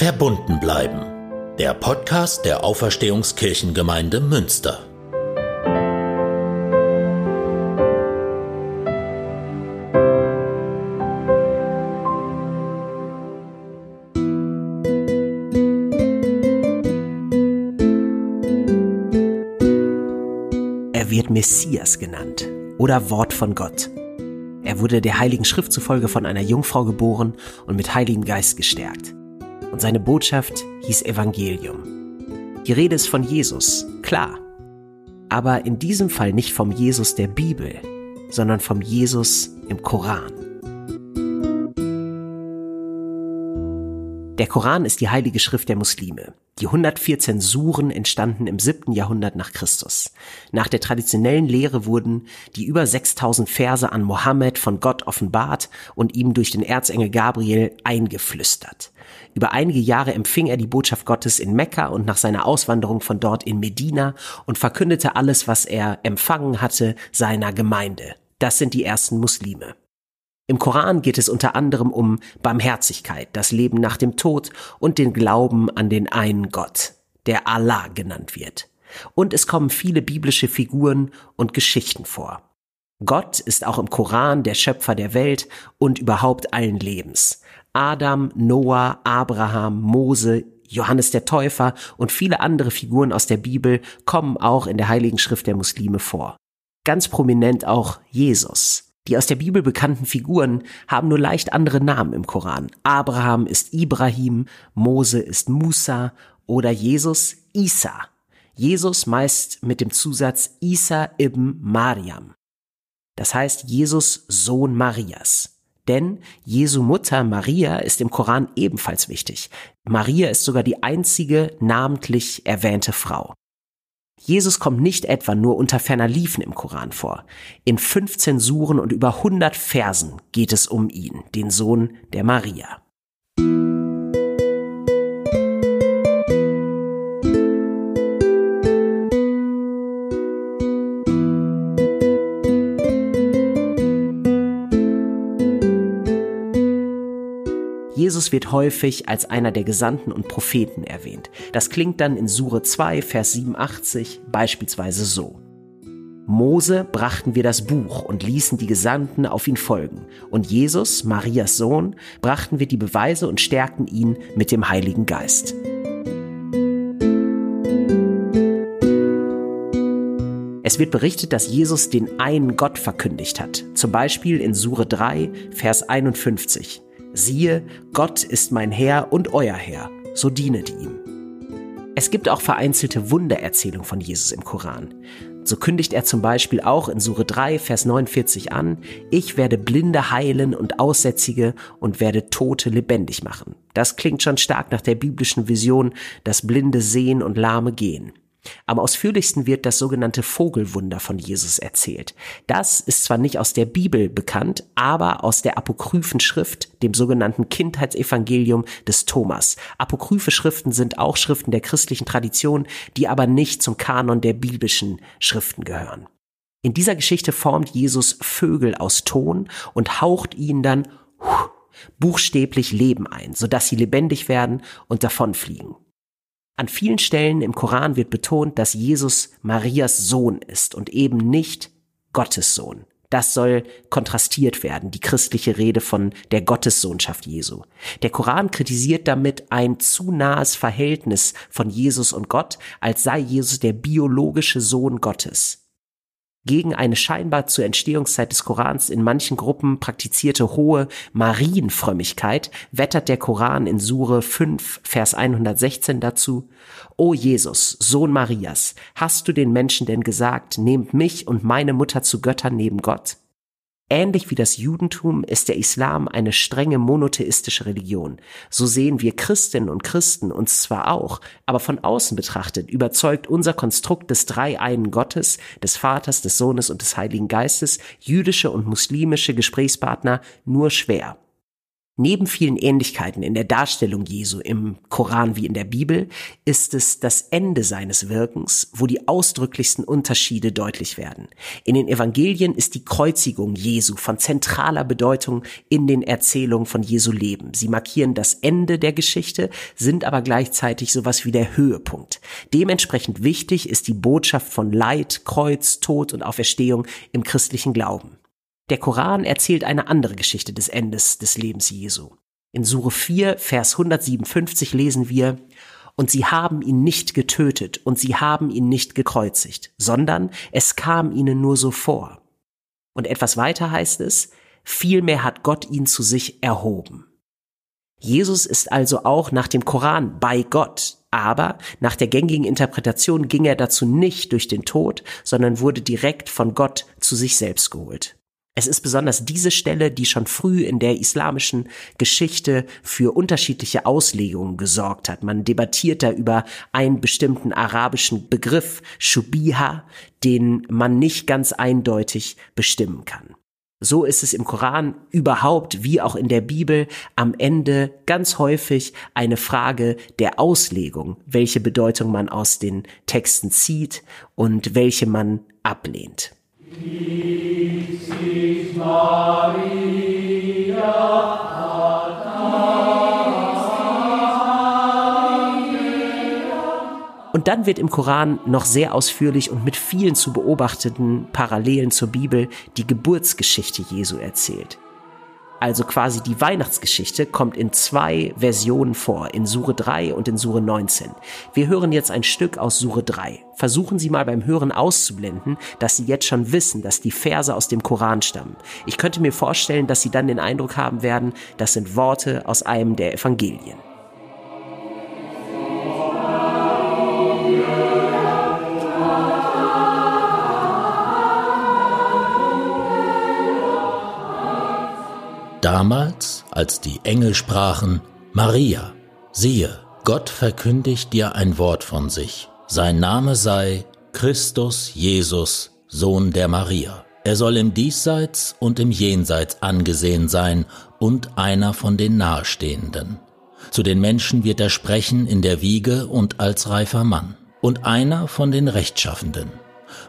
Verbunden bleiben. Der Podcast der Auferstehungskirchengemeinde Münster. Er wird Messias genannt oder Wort von Gott. Er wurde der Heiligen Schrift zufolge von einer Jungfrau geboren und mit Heiligen Geist gestärkt. Und seine Botschaft hieß Evangelium. Die Rede ist von Jesus, klar. Aber in diesem Fall nicht vom Jesus der Bibel, sondern vom Jesus im Koran. Der Koran ist die heilige Schrift der Muslime. Die 114 Suren entstanden im 7. Jahrhundert nach Christus. Nach der traditionellen Lehre wurden die über 6000 Verse an Mohammed von Gott offenbart und ihm durch den Erzengel Gabriel eingeflüstert. Über einige Jahre empfing er die Botschaft Gottes in Mekka und nach seiner Auswanderung von dort in Medina und verkündete alles, was er empfangen hatte, seiner Gemeinde. Das sind die ersten Muslime. Im Koran geht es unter anderem um Barmherzigkeit, das Leben nach dem Tod und den Glauben an den einen Gott, der Allah genannt wird. Und es kommen viele biblische Figuren und Geschichten vor. Gott ist auch im Koran der Schöpfer der Welt und überhaupt allen Lebens. Adam, Noah, Abraham, Mose, Johannes der Täufer und viele andere Figuren aus der Bibel kommen auch in der Heiligen Schrift der Muslime vor. Ganz prominent auch Jesus. Die aus der Bibel bekannten Figuren haben nur leicht andere Namen im Koran. Abraham ist Ibrahim, Mose ist Musa oder Jesus Isa. Jesus meist mit dem Zusatz Isa ibn Mariam. Das heißt Jesus Sohn Marias. Denn Jesu Mutter Maria ist im Koran ebenfalls wichtig. Maria ist sogar die einzige namentlich erwähnte Frau. Jesus kommt nicht etwa nur unter ferner Liefen im Koran vor. In 15 Suren und über 100 Versen geht es um ihn, den Sohn der Maria. Jesus wird häufig als einer der Gesandten und Propheten erwähnt. Das klingt dann in Sure 2, Vers 87 beispielsweise so. Mose brachten wir das Buch und ließen die Gesandten auf ihn folgen. Und Jesus, Marias Sohn, brachten wir die Beweise und stärkten ihn mit dem Heiligen Geist. Es wird berichtet, dass Jesus den einen Gott verkündigt hat. Zum Beispiel in Sure 3, Vers 51 siehe, Gott ist mein Herr und euer Herr, so dienet ihm. Es gibt auch vereinzelte Wundererzählungen von Jesus im Koran. So kündigt er zum Beispiel auch in Sure 3, Vers 49 an, ich werde Blinde heilen und Aussätzige und werde Tote lebendig machen. Das klingt schon stark nach der biblischen Vision, dass Blinde sehen und Lahme gehen. Am ausführlichsten wird das sogenannte Vogelwunder von Jesus erzählt. Das ist zwar nicht aus der Bibel bekannt, aber aus der apokryphen Schrift, dem sogenannten Kindheitsevangelium des Thomas. Apokryphe Schriften sind auch Schriften der christlichen Tradition, die aber nicht zum Kanon der biblischen Schriften gehören. In dieser Geschichte formt Jesus Vögel aus Ton und haucht ihnen dann buchstäblich Leben ein, sodass sie lebendig werden und davonfliegen. An vielen Stellen im Koran wird betont, dass Jesus Marias Sohn ist und eben nicht Gottes Sohn. Das soll kontrastiert werden, die christliche Rede von der Gottessohnschaft Jesu. Der Koran kritisiert damit ein zu nahes Verhältnis von Jesus und Gott, als sei Jesus der biologische Sohn Gottes gegen eine scheinbar zur Entstehungszeit des Korans in manchen Gruppen praktizierte hohe Marienfrömmigkeit wettert der Koran in Sure 5, Vers 116 dazu, O Jesus, Sohn Marias, hast du den Menschen denn gesagt, nehmt mich und meine Mutter zu Göttern neben Gott? Ähnlich wie das Judentum ist der Islam eine strenge monotheistische Religion. So sehen wir Christinnen und Christen uns zwar auch, aber von außen betrachtet überzeugt unser Konstrukt des dreieinen Gottes, des Vaters, des Sohnes und des Heiligen Geistes jüdische und muslimische Gesprächspartner nur schwer. Neben vielen Ähnlichkeiten in der Darstellung Jesu im Koran wie in der Bibel ist es das Ende seines Wirkens, wo die ausdrücklichsten Unterschiede deutlich werden. In den Evangelien ist die Kreuzigung Jesu von zentraler Bedeutung in den Erzählungen von Jesu Leben. Sie markieren das Ende der Geschichte, sind aber gleichzeitig sowas wie der Höhepunkt. Dementsprechend wichtig ist die Botschaft von Leid, Kreuz, Tod und Auferstehung im christlichen Glauben. Der Koran erzählt eine andere Geschichte des Endes des Lebens Jesu. In Sure 4, Vers 157 lesen wir, und sie haben ihn nicht getötet und sie haben ihn nicht gekreuzigt, sondern es kam ihnen nur so vor. Und etwas weiter heißt es, vielmehr hat Gott ihn zu sich erhoben. Jesus ist also auch nach dem Koran bei Gott, aber nach der gängigen Interpretation ging er dazu nicht durch den Tod, sondern wurde direkt von Gott zu sich selbst geholt. Es ist besonders diese Stelle, die schon früh in der islamischen Geschichte für unterschiedliche Auslegungen gesorgt hat. Man debattiert da über einen bestimmten arabischen Begriff, Shubiha, den man nicht ganz eindeutig bestimmen kann. So ist es im Koran überhaupt wie auch in der Bibel am Ende ganz häufig eine Frage der Auslegung, welche Bedeutung man aus den Texten zieht und welche man ablehnt. Und dann wird im Koran noch sehr ausführlich und mit vielen zu beobachteten Parallelen zur Bibel die Geburtsgeschichte Jesu erzählt also quasi die Weihnachtsgeschichte, kommt in zwei Versionen vor, in Sure 3 und in Sure 19. Wir hören jetzt ein Stück aus Sure 3. Versuchen Sie mal beim Hören auszublenden, dass Sie jetzt schon wissen, dass die Verse aus dem Koran stammen. Ich könnte mir vorstellen, dass Sie dann den Eindruck haben werden, das sind Worte aus einem der Evangelien. Damals, als die Engel sprachen, Maria, siehe, Gott verkündigt dir ein Wort von sich. Sein Name sei Christus Jesus, Sohn der Maria. Er soll im Diesseits und im Jenseits angesehen sein und einer von den Nahestehenden. Zu den Menschen wird er sprechen in der Wiege und als reifer Mann und einer von den Rechtschaffenden.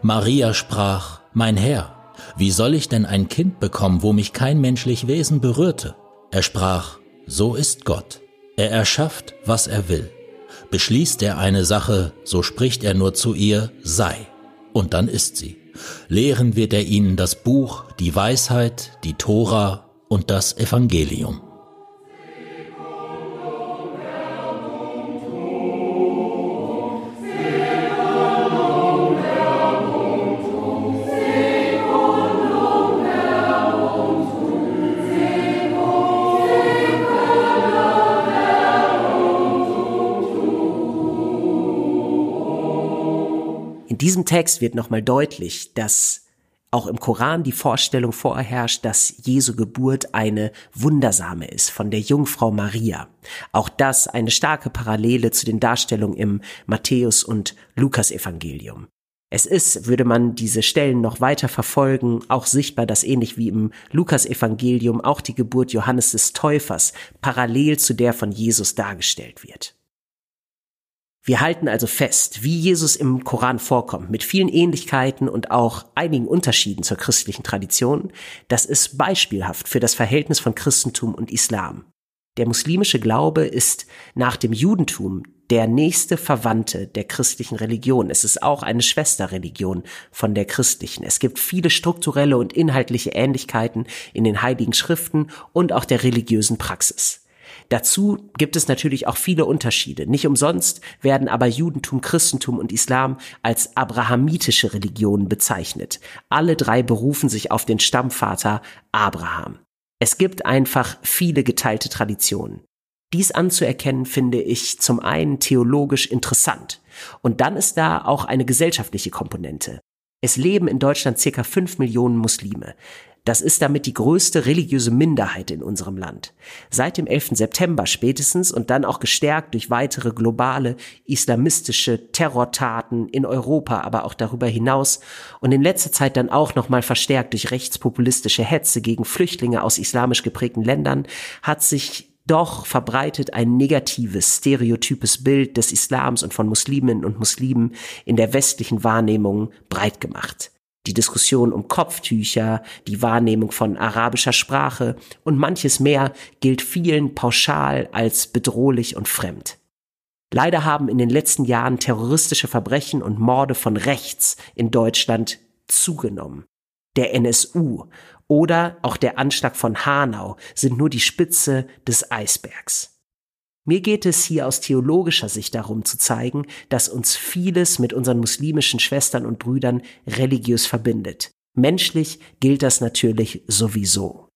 Maria sprach, Mein Herr, wie soll ich denn ein Kind bekommen, wo mich kein menschlich Wesen berührte? Er sprach, so ist Gott. Er erschafft, was er will. Beschließt er eine Sache, so spricht er nur zu ihr, sei. Und dann ist sie. Lehren wird er ihnen das Buch, die Weisheit, die Tora und das Evangelium. Diesem Text wird nochmal deutlich, dass auch im Koran die Vorstellung vorherrscht, dass Jesu Geburt eine wundersame ist von der Jungfrau Maria. Auch das eine starke Parallele zu den Darstellungen im Matthäus und Lukas Evangelium. Es ist, würde man diese Stellen noch weiter verfolgen, auch sichtbar, dass ähnlich wie im Lukas-Evangelium auch die Geburt Johannes des Täufers parallel zu der von Jesus dargestellt wird. Wir halten also fest, wie Jesus im Koran vorkommt, mit vielen Ähnlichkeiten und auch einigen Unterschieden zur christlichen Tradition, das ist beispielhaft für das Verhältnis von Christentum und Islam. Der muslimische Glaube ist nach dem Judentum der nächste Verwandte der christlichen Religion. Es ist auch eine Schwesterreligion von der christlichen. Es gibt viele strukturelle und inhaltliche Ähnlichkeiten in den heiligen Schriften und auch der religiösen Praxis. Dazu gibt es natürlich auch viele Unterschiede. Nicht umsonst werden aber Judentum, Christentum und Islam als abrahamitische Religionen bezeichnet. Alle drei berufen sich auf den Stammvater Abraham. Es gibt einfach viele geteilte Traditionen. Dies anzuerkennen finde ich zum einen theologisch interessant. Und dann ist da auch eine gesellschaftliche Komponente. Es leben in Deutschland circa fünf Millionen Muslime. Das ist damit die größte religiöse Minderheit in unserem Land. Seit dem 11. September spätestens und dann auch gestärkt durch weitere globale islamistische Terrortaten in Europa, aber auch darüber hinaus und in letzter Zeit dann auch nochmal verstärkt durch rechtspopulistische Hetze gegen Flüchtlinge aus islamisch geprägten Ländern, hat sich doch verbreitet ein negatives, stereotypes Bild des Islams und von Musliminnen und Muslimen in der westlichen Wahrnehmung breit gemacht die Diskussion um Kopftücher, die Wahrnehmung von arabischer Sprache und manches mehr gilt vielen pauschal als bedrohlich und fremd. Leider haben in den letzten Jahren terroristische Verbrechen und Morde von rechts in Deutschland zugenommen. Der NSU oder auch der Anschlag von Hanau sind nur die Spitze des Eisbergs. Mir geht es hier aus theologischer Sicht darum zu zeigen, dass uns vieles mit unseren muslimischen Schwestern und Brüdern religiös verbindet. Menschlich gilt das natürlich sowieso.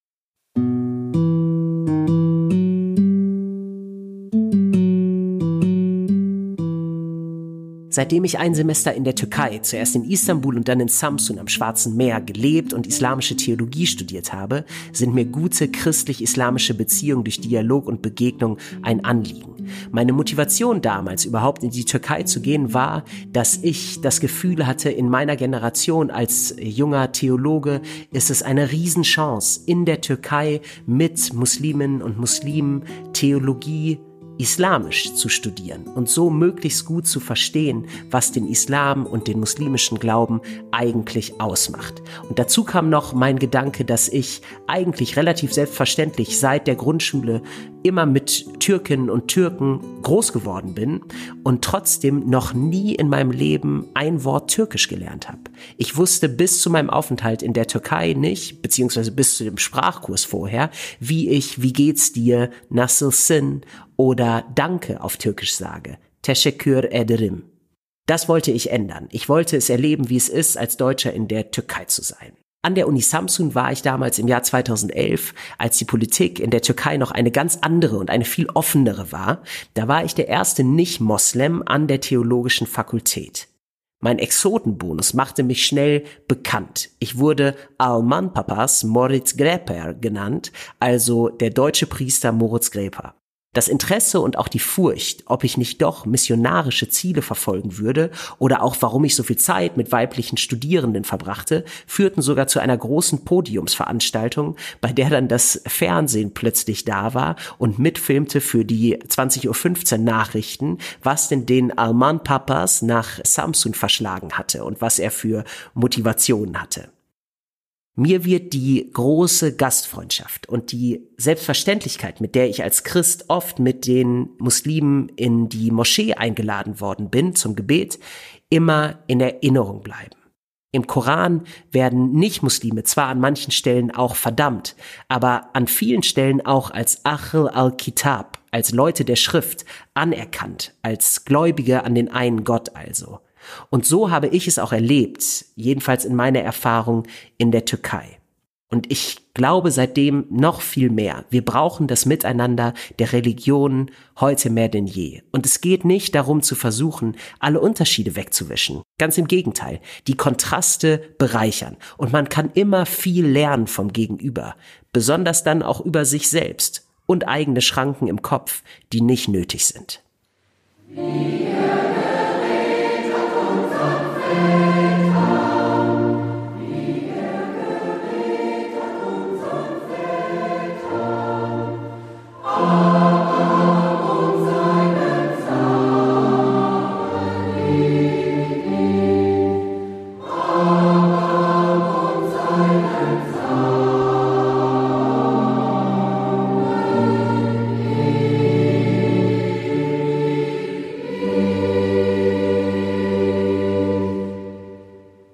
Seitdem ich ein Semester in der Türkei, zuerst in Istanbul und dann in Samsun am Schwarzen Meer gelebt und islamische Theologie studiert habe, sind mir gute christlich-islamische Beziehungen durch Dialog und Begegnung ein Anliegen. Meine Motivation damals, überhaupt in die Türkei zu gehen, war, dass ich das Gefühl hatte, in meiner Generation als junger Theologe ist es eine Riesenchance, in der Türkei mit Musliminnen und Muslimen Theologie islamisch zu studieren und so möglichst gut zu verstehen, was den Islam und den muslimischen Glauben eigentlich ausmacht. Und dazu kam noch mein Gedanke, dass ich eigentlich relativ selbstverständlich seit der Grundschule immer mit Türkinnen und Türken groß geworden bin und trotzdem noch nie in meinem Leben ein Wort Türkisch gelernt habe. Ich wusste bis zu meinem Aufenthalt in der Türkei nicht, beziehungsweise bis zu dem Sprachkurs vorher, wie ich, wie geht's dir, Nasılsın oder Danke auf Türkisch sage. Teşekkür ederim. Das wollte ich ändern. Ich wollte es erleben, wie es ist, als Deutscher in der Türkei zu sein. An der Uni Samsun war ich damals im Jahr 2011, als die Politik in der Türkei noch eine ganz andere und eine viel offenere war. Da war ich der erste Nicht-Moslem an der theologischen Fakultät. Mein Exotenbonus machte mich schnell bekannt. Ich wurde Alman Papas Moritz Gräper genannt, also der deutsche Priester Moritz Gräper. Das Interesse und auch die Furcht, ob ich nicht doch missionarische Ziele verfolgen würde oder auch warum ich so viel Zeit mit weiblichen Studierenden verbrachte, führten sogar zu einer großen Podiumsveranstaltung, bei der dann das Fernsehen plötzlich da war und mitfilmte für die 20.15 Uhr Nachrichten, was denn den Alman Papas nach Samsung verschlagen hatte und was er für Motivationen hatte. Mir wird die große Gastfreundschaft und die Selbstverständlichkeit, mit der ich als Christ oft mit den Muslimen in die Moschee eingeladen worden bin zum Gebet, immer in Erinnerung bleiben. Im Koran werden Nicht-Muslime zwar an manchen Stellen auch verdammt, aber an vielen Stellen auch als Achel al-Kitab, als Leute der Schrift anerkannt, als Gläubige an den einen Gott also. Und so habe ich es auch erlebt, jedenfalls in meiner Erfahrung in der Türkei. Und ich glaube seitdem noch viel mehr. Wir brauchen das Miteinander der Religionen heute mehr denn je. Und es geht nicht darum zu versuchen, alle Unterschiede wegzuwischen. Ganz im Gegenteil. Die Kontraste bereichern. Und man kann immer viel lernen vom Gegenüber. Besonders dann auch über sich selbst. Und eigene Schranken im Kopf, die nicht nötig sind. Ja.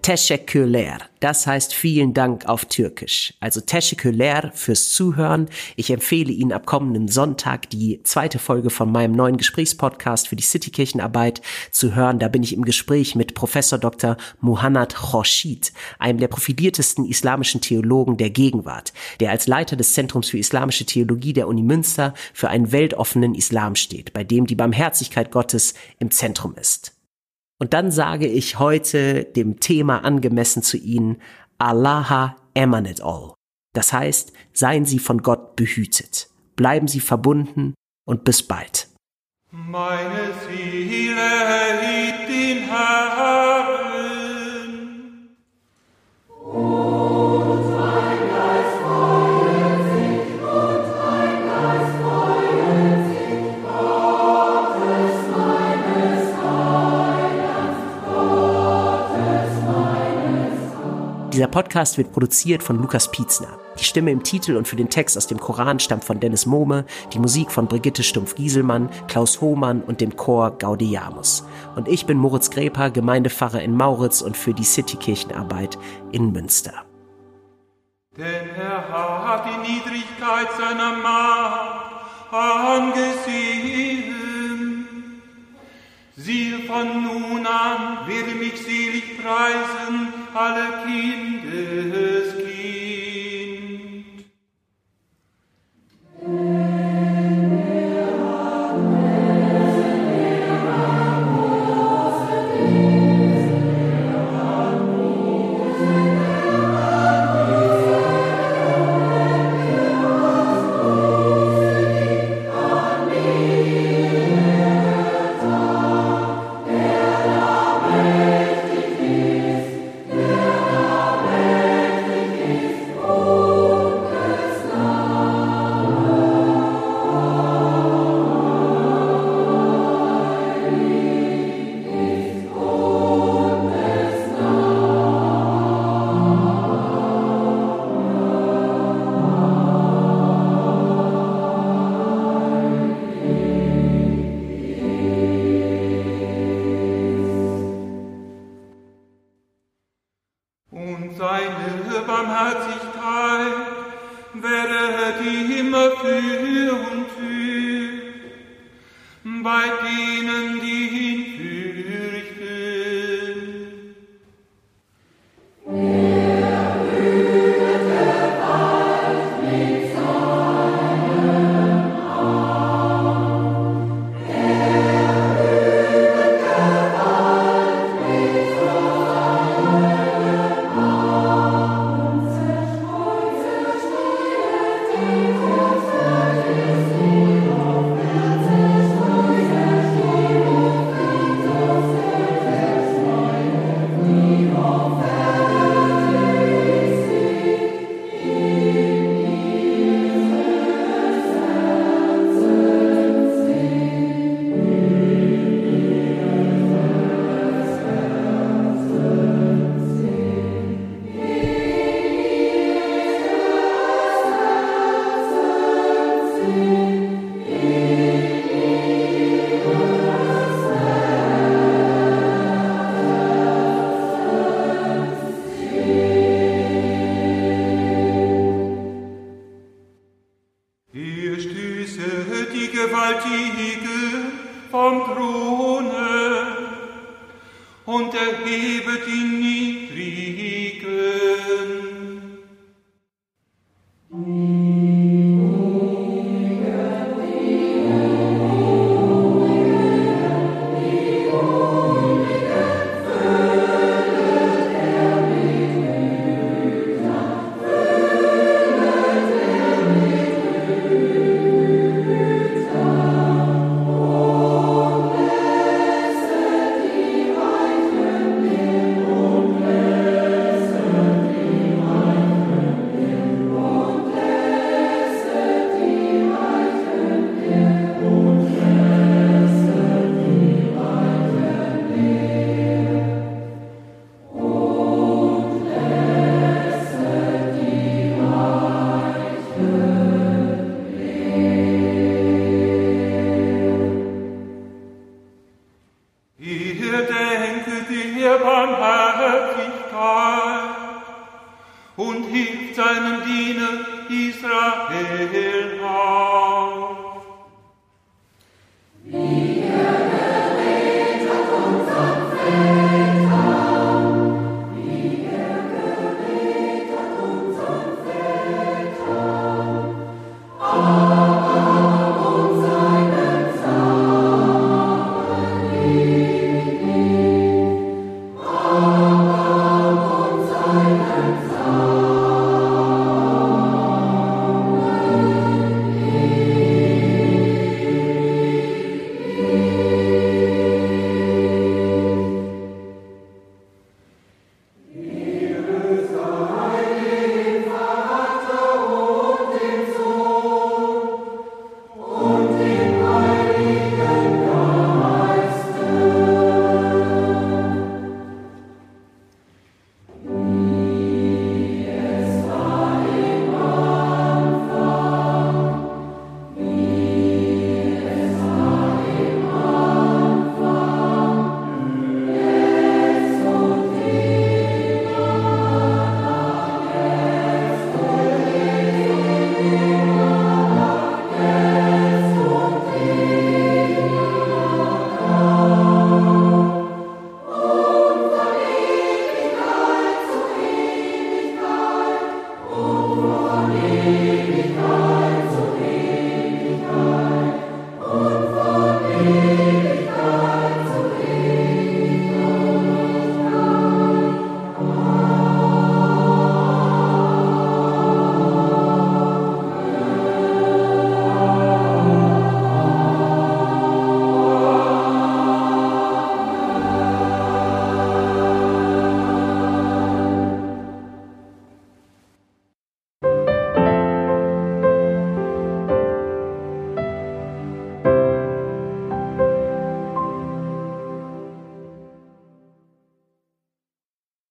Teşekkürler. Das heißt vielen Dank auf Türkisch. Also Teşekkürler fürs Zuhören. Ich empfehle Ihnen ab kommenden Sonntag die zweite Folge von meinem neuen Gesprächspodcast für die Citykirchenarbeit zu hören. Da bin ich im Gespräch mit Professor Dr. Muhannad Khoshid, einem der profiliertesten islamischen Theologen der Gegenwart, der als Leiter des Zentrums für islamische Theologie der Uni Münster für einen weltoffenen Islam steht, bei dem die Barmherzigkeit Gottes im Zentrum ist. Und dann sage ich heute dem Thema angemessen zu Ihnen, Allaha emanet all. Das heißt, seien Sie von Gott behütet, bleiben Sie verbunden und bis bald. Meine Seele liebt den Herrn. Dieser Podcast wird produziert von Lukas Pietzner. Die Stimme im Titel und für den Text aus dem Koran stammt von Dennis Mohme, die Musik von Brigitte Stumpf-Gieselmann, Klaus Hohmann und dem Chor Gaudiamus. Und ich bin Moritz Greper, Gemeindepfarrer in Mauritz und für die Citykirchenarbeit in Münster. Denn er hat die Niedrigkeit seiner Macht angesehen. Siehe, von nun an werde mich selig preisen alle Kindeskind. Bei denen, und erhebe die Niedrigen.